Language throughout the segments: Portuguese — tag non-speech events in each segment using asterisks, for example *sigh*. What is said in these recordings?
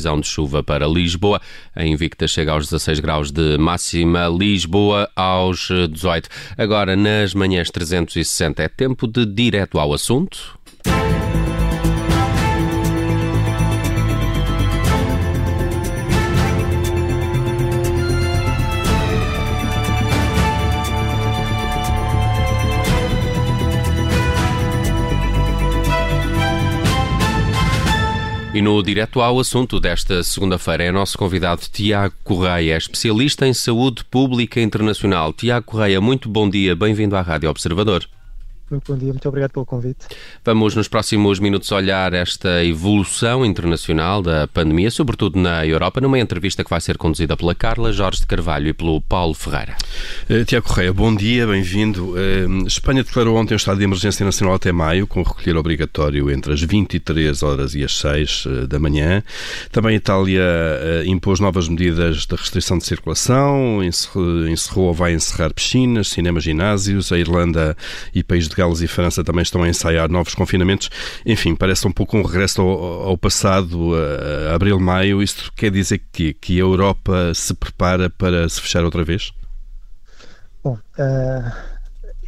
Previsão de chuva para Lisboa. A Invicta chega aos 16 graus de máxima, Lisboa aos 18. Agora, nas manhãs 360, é tempo de direto ao assunto. E no direto ao assunto desta segunda-feira é nosso convidado Tiago Correia, especialista em saúde pública internacional. Tiago Correia, muito bom dia, bem-vindo à Rádio Observador. Muito bom dia, muito obrigado pelo convite. Vamos nos próximos minutos olhar esta evolução internacional da pandemia, sobretudo na Europa, numa entrevista que vai ser conduzida pela Carla Jorge de Carvalho e pelo Paulo Ferreira. Uh, Tiago Correia, bom dia, bem-vindo. Uh, Espanha declarou ontem o estado de emergência nacional até maio, com recolher obrigatório entre as 23 horas e as 6 uh, eh, da manhã. Também a Itália impôs novas medidas de restrição de circulação, encerrou, encerrou ou vai encerrar piscinas, cinemas, ginásios. A Irlanda e País de Gales e França também estão a ensaiar novos confinamentos. Enfim, parece um pouco um regresso ao, ao passado, a, a abril-maio. Isto quer dizer que, que a Europa se prepara para se fechar outra vez? Bom, uh,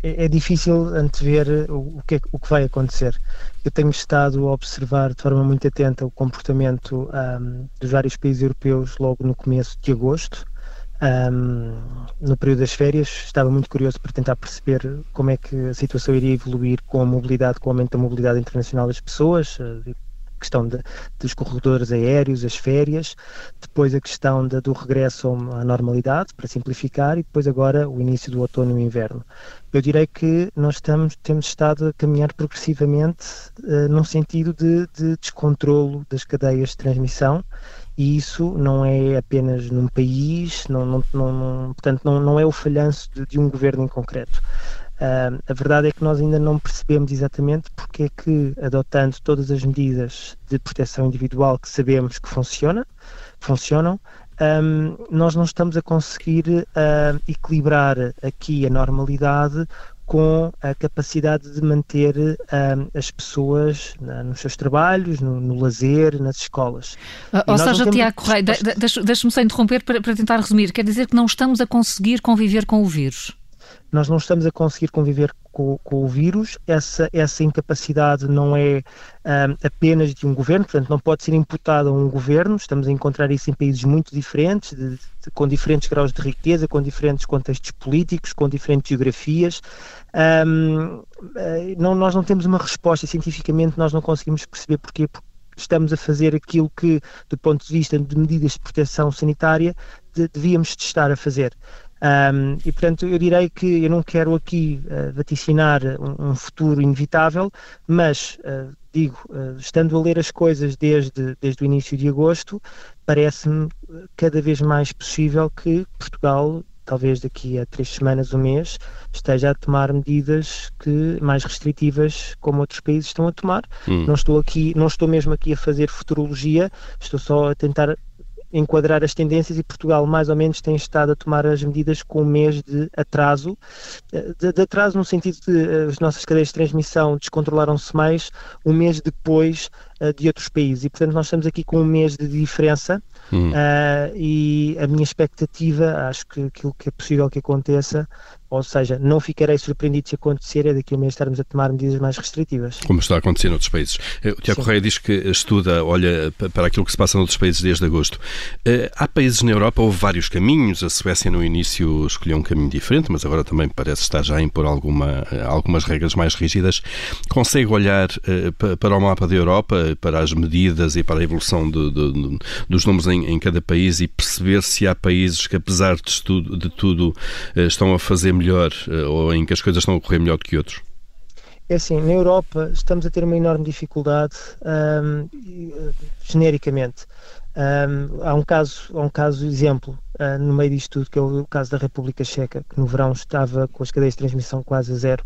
é, difícil antever o, que é, o que vai acontecer. Eu tenho estado a observar de forma muito atenta o comportamento um, dos vários países europeus logo no começo de agosto um, no período das férias. Estava muito curioso para tentar perceber como é que a situação iria evoluir com a mobilidade, com o aumento da mobilidade internacional das pessoas, a questão de, dos corredores aéreos, as férias, depois a questão de, do regresso à normalidade, para simplificar, e depois agora o início do outono e inverno. Eu direi que nós estamos, temos estado a caminhar progressivamente uh, num sentido de, de descontrolo das cadeias de transmissão e isso não é apenas num país, não, não, não, portanto, não, não é o falhanço de, de um governo em concreto. Uh, a verdade é que nós ainda não percebemos exatamente porque é que, adotando todas as medidas de proteção individual que sabemos que funciona, funcionam, um, nós não estamos a conseguir uh, equilibrar aqui a normalidade com a capacidade de manter uh, as pessoas na, nos seus trabalhos, no, no lazer, nas escolas. Uh, ou seja, Tiago Correia, deixa-me só interromper para, para tentar resumir. Quer dizer que não estamos a conseguir conviver com o vírus? nós não estamos a conseguir conviver com, com o vírus, essa, essa incapacidade não é um, apenas de um governo, portanto não pode ser imputada a um governo, estamos a encontrar isso em países muito diferentes, de, de, com diferentes graus de riqueza, com diferentes contextos políticos, com diferentes geografias. Um, eh, não, nós não temos uma resposta, cientificamente nós não conseguimos perceber porquê, porque estamos a fazer aquilo que, do ponto de vista de medidas de proteção sanitária, de, devíamos de estar a fazer. Um, e portanto eu direi que eu não quero aqui uh, vaticinar um, um, futuro inevitável, mas uh, digo, uh, estando a ler as coisas desde, desde o início de agosto, parece-me cada vez mais possível que Portugal talvez daqui a três semanas, um mês, esteja a tomar medidas que mais restritivas como outros países estão a tomar. Hum. Não estou aqui, não estou mesmo aqui a fazer futurologia, estou só a tentar enquadrar as tendências e Portugal mais ou menos tem estado a tomar as medidas com um mês de atraso, eh, de, de atraso no sentido de uh, as nossas cadeias de transmissão descontrolaram-se mais um mês depois de outros países e portanto nós estamos aqui com um mês de diferença hum. uh, e a minha expectativa, acho que aquilo que é possível que aconteça ou seja, não ficarei surpreendido se acontecer é daqui a um mês estarmos a tomar medidas mais restritivas. Como está a acontecer noutros países. Eh, o Tiago Correia diz que estuda, olha para aquilo que se passa noutros países desde agosto. Eh, há países na Europa, houve vários caminhos. A Suécia no início escolheu um caminho diferente, mas agora também parece estar já a impor alguma, eh, algumas regras mais rígidas. Consegue olhar para o mapa da Europa, para as medidas e para a evolução de, de, de, dos números em, em, cada país e perceber se há países que, apesar de de tudo estão a fazer melhor eh, ou em que as coisas estão a correr melhor do que outros? É assim, na Europa estamos a ter uma enorme dificuldade um, genericamente. Um, há um caso, há um caso exemplo uh, no meio disto tudo, que é o caso da República Checa, que no verão estava com as cadeias de transmissão quase a zero,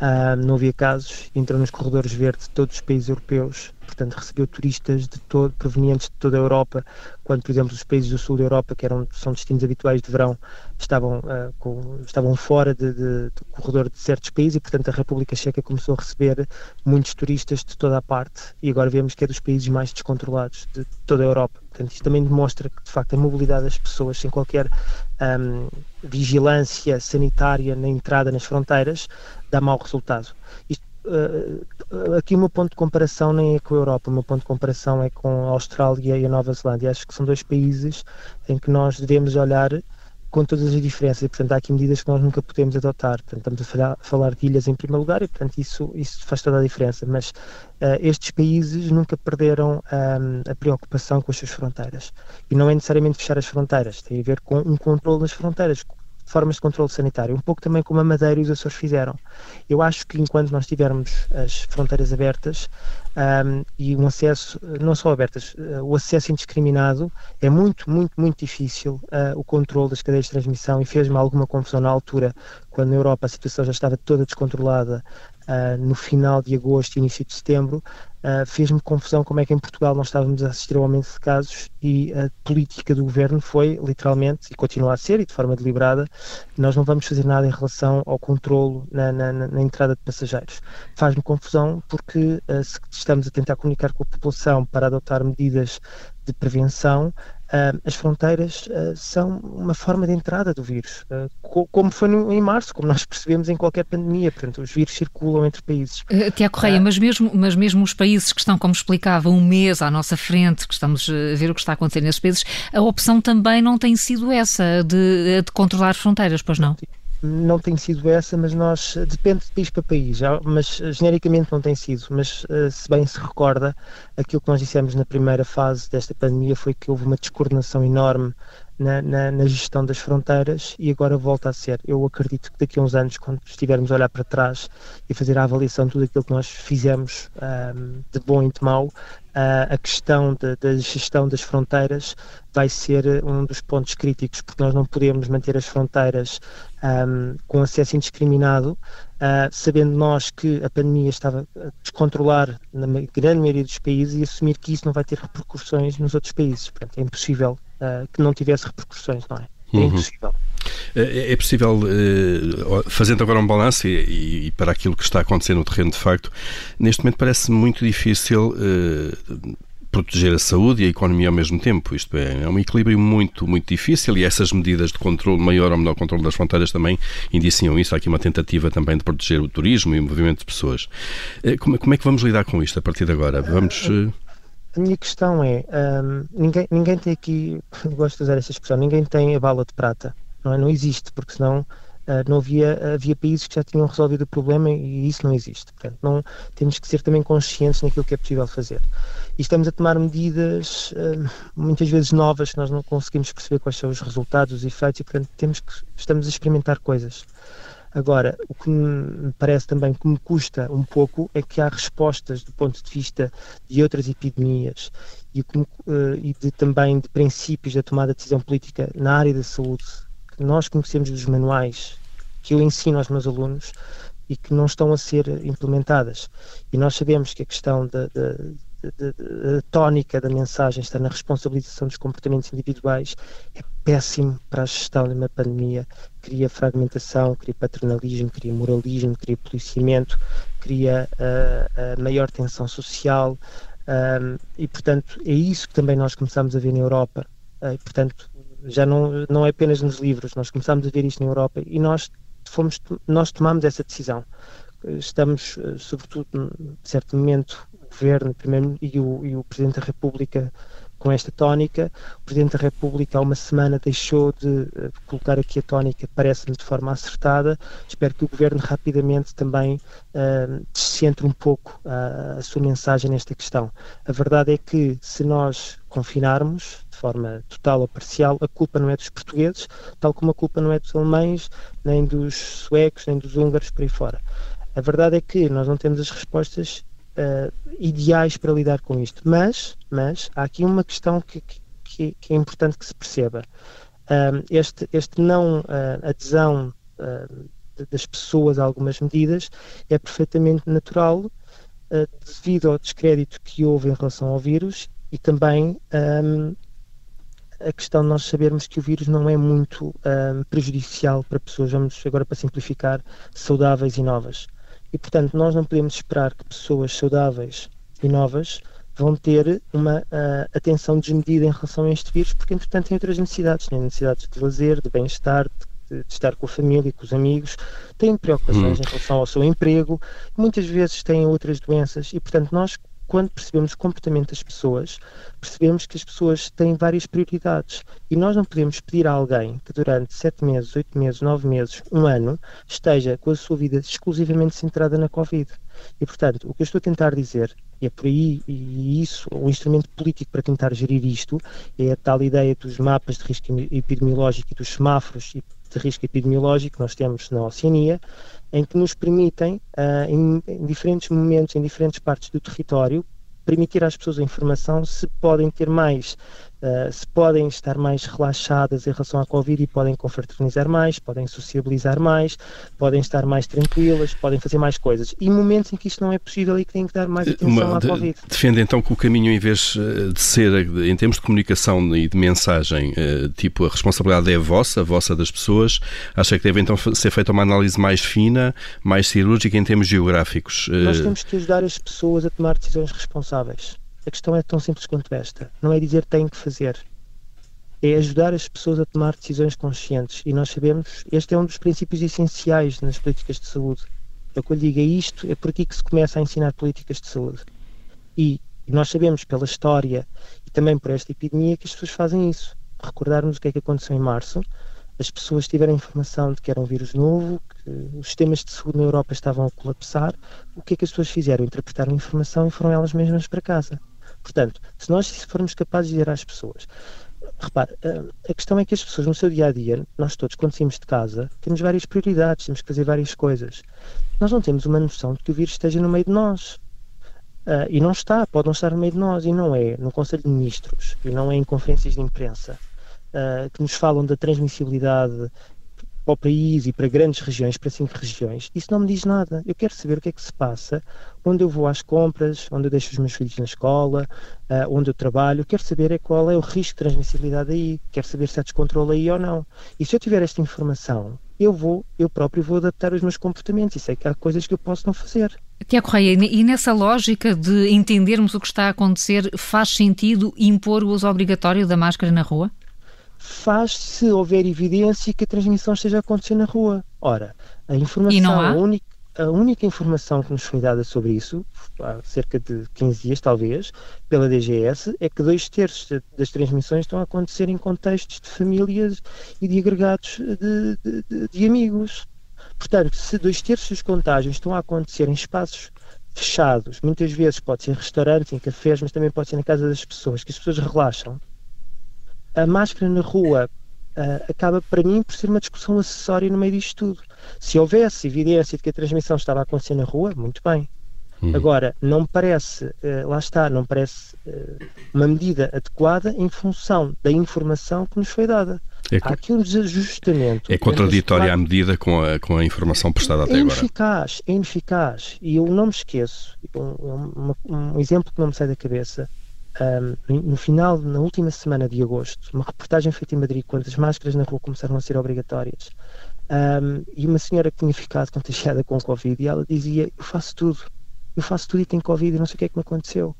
uh, não havia casos, entrou nos corredores verdes de todos os países europeus. Portanto recebeu turistas de todo, provenientes de toda a Europa, quando, por exemplo, os países do sul da Europa, que eram, são destinos habituais de verão, estavam, uh, com, estavam fora de, de, do corredor de certos países e, portanto, a República Checa começou a receber muitos turistas de toda a parte. E agora vemos que é dos países mais descontrolados de toda a Europa. Portanto, isto também demonstra que, de facto, a mobilidade das pessoas, sem qualquer um, vigilância sanitária na entrada nas fronteiras, dá mau resultado. Isto, uh, aqui o meu ponto de comparação nem é com a Europa, o meu ponto de comparação é com a Austrália e a Nova Zelândia. Acho que são dois países em que nós devemos olhar com todas as diferenças e, portanto, há aqui medidas que nós nunca podemos adotar. Portanto, estamos a falar, falar de ilhas em primeiro lugar e, portanto, isso, isso faz toda a diferença. Mas uh, estes países nunca perderam um, a preocupação com as suas fronteiras. E não é necessariamente fechar as fronteiras, tem a ver com um controle das fronteiras, formas de controle sanitário, um pouco também como a Madeira e os Açores fizeram. Eu acho que enquanto nós tivermos as fronteiras abertas um, e um acesso, não só abertas, uh, o acesso indiscriminado, é muito, muito, muito difícil uh, o controle das cadeias de transmissão e fez-me alguma confusão na altura, quando na Europa a situação já estava toda descontrolada uh, no final de agosto e início de setembro, uh, fez-me confusão como é que em Portugal nós estávamos a assistir ao aumento de casos e a política do governo foi, literalmente, e continua a ser, e de forma deliberada, nós não vamos fazer nada em relação ao controlo na, na, na entrada de passageiros. Faz-me confusão porque uh, se estamos a tentar comunicar com a população para adotar medidas de prevenção, Uh, as fronteiras uh, são uma forma de entrada do vírus, uh, co como foi no, em março, como nós *laughs* percebemos em qualquer pandemia. Portanto, os vírus circulam entre países. Tiago Correia, mas, mesmo, mas mesmo os países que estão, como explicava, um mês à nossa frente, que estamos a ver o que está a acontecer nesses países, a opção também não tem sido essa de, de controlar fronteiras, pois não? não tem sido essa, mas nós depende de país para país, mas genericamente não tem sido. Mas eh, se bem se recorda, aquilo que nós dissemos na primeira fase desta pandemia foi que houve uma descoordenação enorme na, na, na, gestão das fronteiras e agora volta a ser. Eu acredito que daqui a uns anos, quando estivermos a olhar para trás e fazer a avaliação de tudo aquilo que nós fizemos um, de bom e de mau, uh, a questão da gestão das fronteiras vai ser um dos pontos críticos, porque nós não podemos manter as fronteiras um, com acesso indiscriminado, uh, sabendo nós que a pandemia estava a descontrolar na grande maioria dos países e assumir que isso não vai ter repercussões nos outros países. Portanto, é impossível uh, que não tivesse repercussões, não é? É uhum. impossível. É, é possível, eh, fazendo agora um balanço e, e, para aquilo que está acontecendo no terreno de facto, neste momento parece muito difícil uh, proteger a saúde e a economia ao mesmo tempo. Isto é, é um equilíbrio muito, muito difícil e essas medidas de controle, maior ou menor controle das fronteiras também indiciam isso. Há aqui uma tentativa também de proteger o turismo e o movimento de pessoas. Eh, como, como é que vamos lidar com isto a partir de agora? Vamos... Eh, a minha questão é, um, ninguém, ninguém tem aqui, *laughs* gosto de usar essa expressão, ninguém tem a bala de prata, não, é? não existe, porque senão Uh, não havia, havia países que já tinham resolvido o problema e isso não existe. Portanto, não, temos que ser também conscientes naquilo que é possível fazer. E estamos a tomar medidas uh, muitas vezes novas que nós não conseguimos perceber quais são os resultados, os efeitos e, portanto, temos que, estamos a experimentar coisas. Agora, o que me parece também que me custa um pouco é que há respostas do ponto de vista de outras epidemias e, uh, e de, também de princípios da tomada de decisão política na área da saúde que nós conhecemos dos manuais que eu ensino aos meus alunos e que não estão a ser implementadas. E nós sabemos que a questão da, da, da, da tónica da mensagem está na responsabilização dos comportamentos individuais é péssimo para a gestão de uma pandemia. Cria fragmentação, cria paternalismo, cria moralismo, cria policiamento, cria uh, maior tensão social. Um, e, portanto, é isso que também nós começamos a ver na Europa. Uh, e, portanto, já não, não é apenas nos livros, nós começámos a ver isto na Europa e nós fomos, nós tomamos essa decisão. Estamos, sobretudo, de certo momento, Governo primeiro, e, o, e o Presidente da República com esta tónica. O Presidente da República há uma semana deixou de uh, colocar aqui a tónica, parece-me de forma acertada. Espero que o Governo rapidamente também uh, descentre um pouco uh, a sua mensagem nesta questão. A verdade é que se nós confinarmos de forma total ou parcial, a culpa não é dos portugueses, tal como a culpa não é dos alemães, nem dos suecos, nem dos húngaros, por aí fora. A verdade é que nós não temos as respostas uh, ideais para lidar com isto. Mas, mas há aqui uma questão que, que, que é importante que se perceba. Um, este, este não uh, adesão uh, das pessoas a algumas medidas é perfeitamente natural devido ao descrédito que houve em relação ao vírus e também um, a questão de nós sabermos que o vírus não é muito um, prejudicial para pessoas, vamos agora para simplificar, saudáveis e novas. E, portanto, nós não podemos esperar que pessoas saudáveis e novas vão ter uma uh, atenção desmedida em relação a este vírus, porque entretanto têm outras necessidades, têm necessidades de lazer, de bem-estar, de, de, estar com a família, com os amigos, têm preocupações hum. em relação ao seu emprego, muitas vezes têm outras doenças. E, portanto, nós quando percebemos o comportamento das pessoas, percebemos que as pessoas têm várias prioridades e nós não podemos pedir a alguém que durante sete meses, oito meses, nove meses, um ano, esteja com a sua vida exclusivamente centrada na Covid. E, portanto, o que eu estou a tentar dizer, e é por aí, e isso, o instrumento político para tentar gerir isto, é a tal ideia dos mapas de risco epidemiológico e dos semáforos de risco epidemiológico que nós temos na Oceania, em que nos permitem, uh, em, em, diferentes momentos, em diferentes partes do território, permitir às pessoas a informação se podem ter mais uh, se podem estar mais relaxadas em relação à Covid e podem confraternizar mais, podem sociabilizar mais, podem estar mais tranquilas, podem fazer mais coisas. E momentos em que isto não é possível e que têm que dar mais atenção Uma, à de, Covid. Defende então que o caminho, em vez eh, de ser, em termos de comunicação e de mensagem, eh, tipo, a responsabilidade é vossa, a vossa das pessoas, acha que deve então ser feita uma análise mais fina, mais cirúrgica em termos geográficos? Nós temos que ajudar as pessoas a tomar decisões responsáveis. A questão é tão simples quanto esta. Não é dizer têm que fazer. É ajudar as pessoas a tomar decisões conscientes. E nós sabemos, este é um dos princípios essenciais nas políticas de saúde. É eu lhe digo, é isto, é por aqui que se começa a ensinar políticas de saúde. E nós sabemos pela história e também por esta epidemia que as pessoas fazem isso. Recordarmos o que é que aconteceu em março, as pessoas tiveram informação de que era um vírus novo, que os sistemas de saúde na Europa estavam a colapsar. O que é que as pessoas fizeram? Interpretaram a informação e foram elas mesmas para casa. Portanto, se nós formos capazes de dizer às pessoas, repare, a questão é que as pessoas no seu dia a dia, nós todos, quando saímos de casa, temos várias prioridades, temos que fazer várias coisas. Nós não temos uma noção de que o vírus esteja no meio de nós. Uh, e não está, pode não estar no meio de nós, e não é no Conselho de Ministros, e não é em conferências de imprensa, uh, que nos falam da transmissibilidade para o país e para grandes regiões, para cinco regiões, isso não me diz nada. Eu quero saber o que é que se passa, onde eu vou às compras, onde eu deixo os meus filhos na escola, uh, onde eu trabalho. Quero saber é qual é o risco de transmissibilidade aí. Quero saber se há descontrole aí ou não. E se eu tiver esta informação, eu vou, eu próprio vou adaptar os meus comportamentos e sei que há coisas que eu posso não fazer. Tiago Correia, e nessa lógica de entendermos o que está a acontecer, faz sentido impor o uso obrigatório da máscara na rua? Faz se houver evidência que a transmissão esteja a acontecer na rua. Ora, a informação, a única, a única informação que nos foi dada sobre isso, há cerca de 15 dias talvez, pela DGS, é que dois terços das transmissões estão a acontecer em contextos de famílias e de agregados de, de, de, de amigos. Portanto, se dois terços dos contágios estão a acontecer em espaços fechados, muitas vezes pode ser em restaurantes, em cafés, mas também pode ser na casa das pessoas, que as pessoas relaxam a máscara na rua uh, acaba, para mim, por ser uma discussão acessória no meio disto tudo. Se houvesse evidência de que a transmissão estava a acontecer na rua, muito bem. Uhum. Agora, não me parece, uh, lá está, não parece uh, uma medida adequada em função da informação que nos foi dada. É Há aqui um desajustamento. É contraditória a medida com a, com a informação prestada até é ineficaz, agora. É ineficaz. E eu não me esqueço, um, um, um exemplo que não me sai da cabeça um, no final, na última semana de agosto, uma reportagem feita em Madrid, quando as máscaras na rua começaram a ser obrigatórias, um, e uma senhora que tinha ficado contagiada com Covid, e ela dizia: Eu faço tudo, eu faço tudo e tenho Covid e não sei o que é que me aconteceu.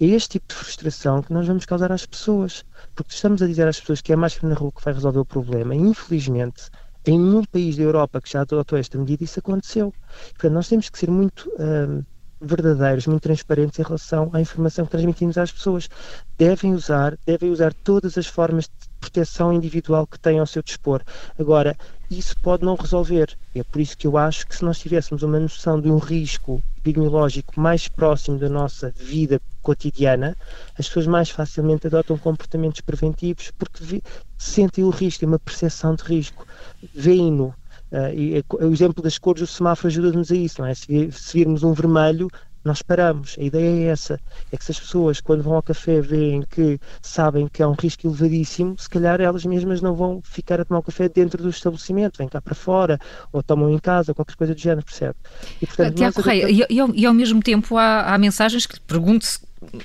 É este tipo de frustração que nós vamos causar às pessoas, porque estamos a dizer às pessoas que é a máscara na rua que vai resolver o problema, e infelizmente, em nenhum país da Europa que já adotou esta medida, isso aconteceu. Portanto, nós temos que ser muito. Verdadeiros, muito transparentes em relação à informação que transmitimos às pessoas. Devem usar, devem usar todas as formas de proteção individual que têm ao seu dispor. Agora, isso pode não resolver. É por isso que eu acho que se nós tivéssemos uma noção de um risco epidemiológico mais próximo da nossa vida cotidiana, as pessoas mais facilmente adotam comportamentos preventivos porque sentem o risco, é uma percepção de risco. Veem-no e, o exemplo das cores do semáforo ajuda-nos a isso, não é? Se, se virmos um vermelho, nós paramos. A ideia é essa: é que se as pessoas, quando vão ao café, veem que sabem que há um risco elevadíssimo, se calhar elas mesmas não vão ficar a tomar o café dentro do estabelecimento, vêm cá para fora, ou tomam em casa, ou qualquer coisa do género, percebe? E, portanto, Tiago Correia, e, ao, e, ao, mesmo tempo há, há mensagens que pergunto-se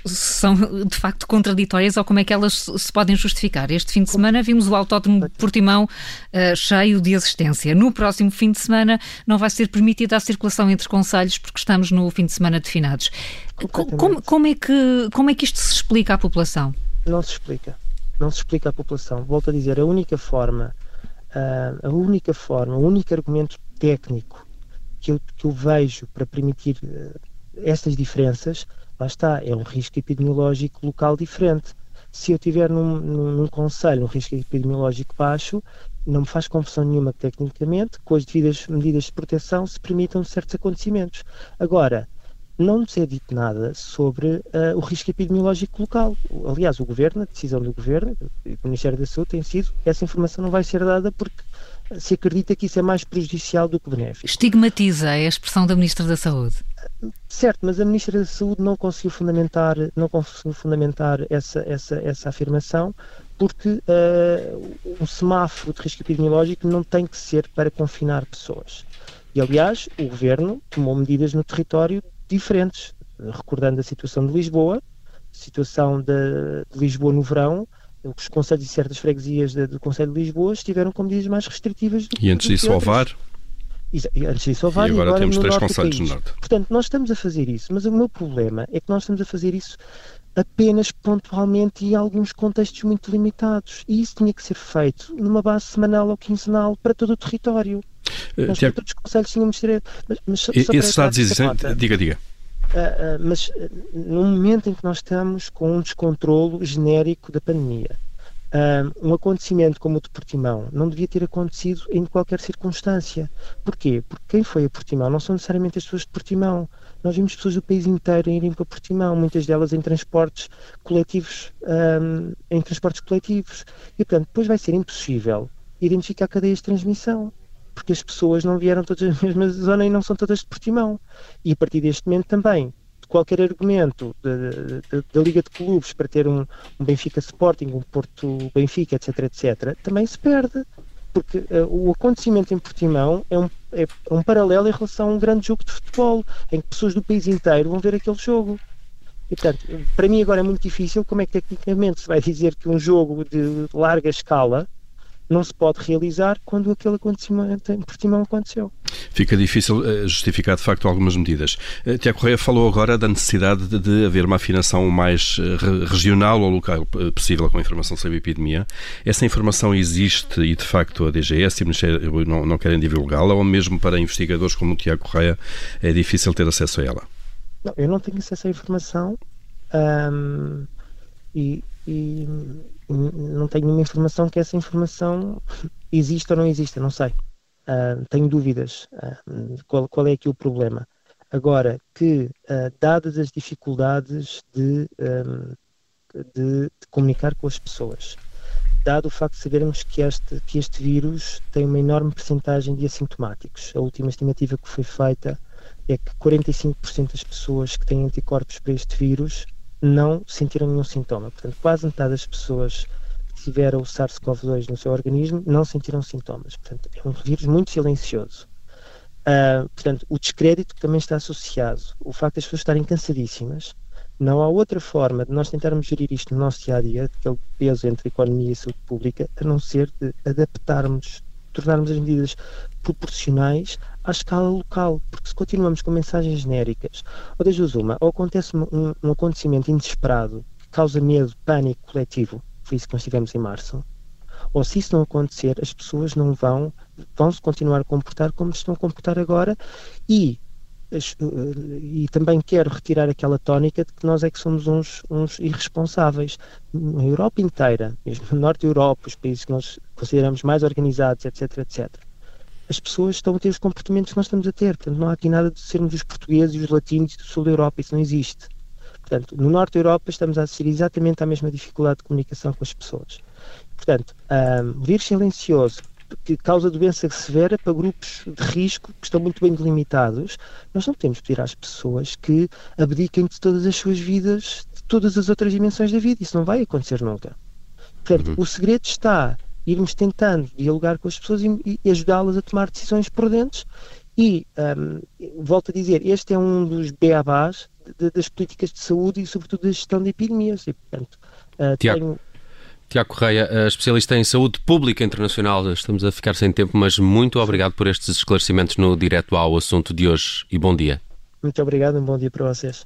são de facto contraditórias ou como é que elas se podem justificar. Este fim de semana vimos o Autódromo de Portimão uh, cheio de assistência. No próximo fim de semana não vai ser permitida a circulação entre conselhos porque estamos no fim de semana de finados. Como, como, é que, como é que isto se explica à população? Não se explica. Não se explica à população. Volto a dizer, a única forma, uh, a única forma, o único argumento técnico que eu, que eu vejo para permitir uh, estas diferenças lá está, é um risco epidemiológico local diferente. Se eu tiver num, num, num conselho um risco epidemiológico baixo, não me faz confusão nenhuma que tecnicamente, com as devidas medidas de proteção, se permitam certos acontecimentos. Agora, não nos é dito nada sobre uh, o risco epidemiológico local. Aliás, o Governo, a decisão do Governo, o Ministério da Saúde tem sido, essa informação não vai ser dada porque se acredita que isso é mais prejudicial do que benéfico. Estigmatiza a expressão da Ministra da Saúde. Certo, mas a Ministra da Saúde não conseguiu fundamentar, não conseguiu fundamentar essa, essa, essa afirmação porque uh, um semáforo de risco epidemiológico não tem que ser para confinar pessoas. E, aliás, o Governo tomou medidas no território diferentes, recordando a situação de Lisboa, situação de, de Lisboa no verão, os conselhos e certas freguesias do Conselho de Lisboa estiveram com medidas mais restritivas do que E antes disso, o VAR? E antes disso, o VAR e agora, e agora temos três conselhos no Norte. Portanto, nós estamos a fazer isso, mas o meu problema é que nós estamos a fazer isso apenas pontualmente e em alguns contextos muito limitados. E isso tinha que ser feito numa base semanal ou quinzenal para todo o território. Uh, nós, Tiago, todos os conselhos tínhamos de ter. Mas, mas esses dados existem. Diga, diga. Uh, uh, mas uh, no momento em que nós estamos com um descontrolo genérico da pandemia, um acontecimento como o de Portimão não devia ter acontecido em qualquer circunstância. Porquê? Porque quem foi a Portimão não são necessariamente as pessoas de Portimão. Nós vimos pessoas do país inteiro irem para Portimão, muitas delas em transportes coletivos, em transportes coletivos. E, portanto, depois vai ser impossível identificar cadeias de transmissão porque as pessoas não vieram todas da mesma zona e não são todas de Portimão. E a partir deste momento também, qualquer argumento da Liga de Clubes para ter um, um, Benfica Sporting, um Porto Benfica, etc, etc, também se perde. Porque uh, o acontecimento em Portimão é um, é, é um paralelo em relação a um grande jogo de futebol, em que pessoas do país inteiro vão ver aquele jogo. E, portanto, para mim agora é muito difícil como é que tecnicamente se vai dizer que um jogo de larga escala não se pode realizar quando aquele acontecimento em Portimão aconteceu. Fica difícil eh, justificar, de facto, algumas medidas. Eh, Tiago Correia falou agora da necessidade de, haver uma afinação mais eh, regional ou local possível com a informação sobre a epidemia. Essa informação existe e, de facto, a DGS e o Ministério não, não querem divulgá-la ou mesmo para investigadores como o Tiago Correia é difícil ter acesso a ela? Não, eu não tenho acesso à informação e, e não tenho nenhuma informação que essa informação *laughs* exista ou não exista, não sei. Uh, tenho dúvidas. Uh, qual, qual, é aqui o problema? Agora, que uh, dadas as dificuldades de, um, de, de, comunicar com as pessoas, dado o facto de sabermos que este, que este vírus tem uma enorme percentagem de assintomáticos, a última estimativa que foi feita é que 45% das pessoas que têm anticorpos para este vírus não sentiram nenhum sintoma. Portanto, quase metade das pessoas que tiveram o SARS-CoV-2 no seu organismo não sentiram sintomas. Portanto, é um vírus muito silencioso. Uh, portanto, o descrédito também está associado. O facto das pessoas estarem cansadíssimas. Não há outra forma de nós tentarmos gerir isto no nosso dia a dia, aquele peso entre economia e saúde pública, a não ser de adaptarmos, tornarmos as medidas proporcionais à escala local, porque se continuamos com mensagens genéricas, ou das uma, ou acontece um, um acontecimento inesperado que causa medo, pânico coletivo, foi isso que nós tivemos em março, ou se isso não acontecer, as pessoas não vão, vão se continuar a comportar como estão a comportar agora e e também quero retirar aquela tónica de que nós é que somos uns, uns irresponsáveis. Na Europa inteira, mesmo no Norte da Europa, os países que nós consideramos mais organizados, etc, etc, as pessoas estão a ter os comportamentos que nós estamos a ter. Portanto, não há aqui nada de sermos os portugueses e os latinos do sul da Europa, isso não existe. Portanto, no norte da Europa estamos a assistir exatamente à mesma dificuldade de comunicação com as pessoas. Portanto, um silencioso que causa doença severa para grupos de risco que estão muito bem delimitados, nós não podemos pedir às pessoas que abdiquem de todas as suas vidas, de todas as outras dimensões da vida. Isso não vai acontecer nunca. Portanto, uhum. o segredo está irmos tentando dialogar com as pessoas e, e ajudá-las a tomar decisões prudentes. E, um, volto a dizer, este é um dos beabás de, das políticas de saúde e, sobretudo, da gestão de epidemias. E, portanto, uh, Tiago. tenho Tiago Correia, especialista em saúde pública internacional. Estamos a ficar sem tempo, mas muito obrigado por estes esclarecimentos no direto ao assunto de hoje e bom dia. Muito obrigado, um bom dia para vocês.